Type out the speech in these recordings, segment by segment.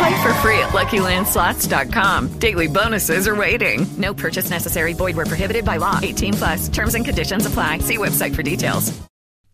Play for free at LuckyLandSlots.com. Daily bonuses are waiting. No purchase necessary. Void where prohibited by law. 18 plus. Terms and conditions apply. See website for details.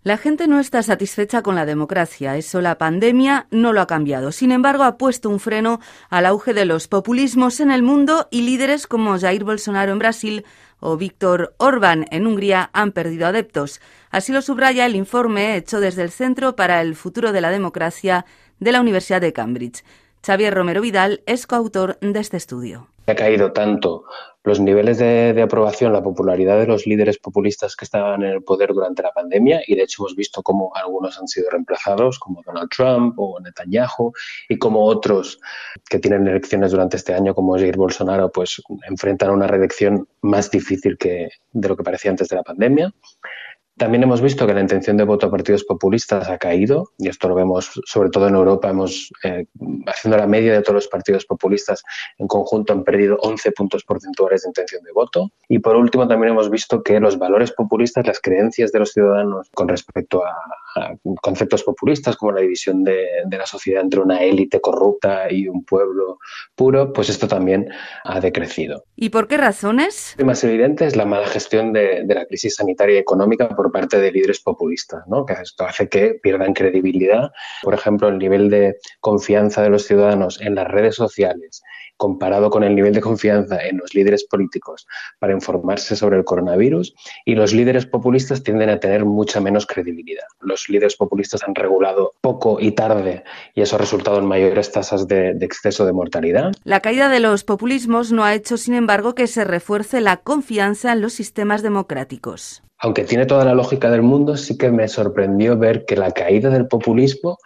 La gente no está satisfecha con la democracia, eso la pandemia no lo ha cambiado. Sin embargo, ha puesto un freno al auge de los populismos en el mundo y líderes como Jair Bolsonaro en Brasil o Víctor Orbán en Hungría han perdido adeptos. Así lo subraya el informe hecho desde el Centro para el Futuro de la Democracia de la Universidad de Cambridge. Xavier Romero Vidal es coautor de este estudio. Ha caído tanto los niveles de, aprobación, la popularidad de los líderes populistas que estaban en el poder durante la pandemia y de hecho hemos visto cómo algunos han sido reemplazados, como Donald Trump o Netanyahu, y como otros que tienen elecciones durante este año, como Jair Bolsonaro, pues enfrentan una reelección más difícil que de lo que parecía antes de la pandemia. También hemos visto que la intención de voto a partidos populistas ha caído, y esto lo vemos sobre todo en Europa. Hemos, eh, haciendo la media de todos los partidos populistas en conjunto, han perdido 11 puntos porcentuales de intención de voto. Y por último, también hemos visto que los valores populistas, las creencias de los ciudadanos con respecto a, conceptos populistas, como la división de, de la sociedad entre una élite corrupta y un pueblo puro, pues esto también ha decrecido. ¿Y por qué razones? El más evidente es la mala gestión de, de la crisis sanitaria y económica por parte de líderes populistas, ¿no? que esto hace que pierdan credibilidad. Por ejemplo, el nivel de confianza de los ciudadanos en las redes sociales comparado con el nivel de confianza en los líderes políticos para informarse sobre el coronavirus y los líderes populistas tienden a tener mucha menos credibilidad. Los líderes populistas han regulado poco y tarde y eso ha resultado en mayores tasas de, de exceso de mortalidad. La caída de los populismos no ha hecho, sin embargo, que se refuerce la confianza en los sistemas democráticos aunque tiene toda la lógica del mundo, sí que me sorprendió ver que la caída del populismo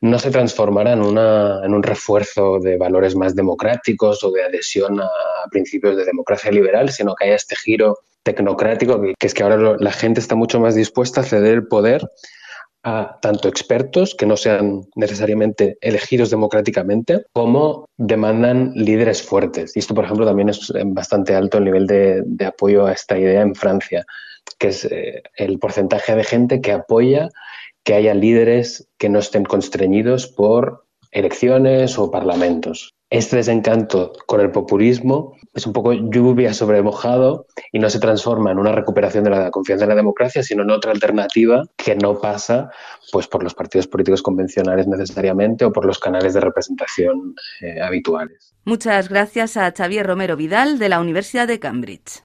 no se transformara en, una, en un refuerzo de valores más democráticos o de adhesión a principios de democracia liberal, sino que haya este giro tecnocrático, que, es que ahora la gente está mucho más dispuesta a ceder el poder a tanto expertos que no sean necesariamente elegidos democráticamente, como demandan líderes fuertes. Y esto, por ejemplo, también es bastante alto el nivel de apoyo a esta idea en Francia que es eh, el porcentaje de gente que apoya que haya líderes que no estén constreñidos por elecciones o parlamentos. Este desencanto con el populismo es un poco lluvia sobre mojado y no se transforma en una recuperación de la confianza en la democracia, sino en otra alternativa que no pasa pues, por los partidos políticos convencionales necesariamente o por los canales de representación eh, habituales. Muchas gracias a Xavier Romero Vidal de la Universidad de Cambridge.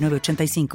85.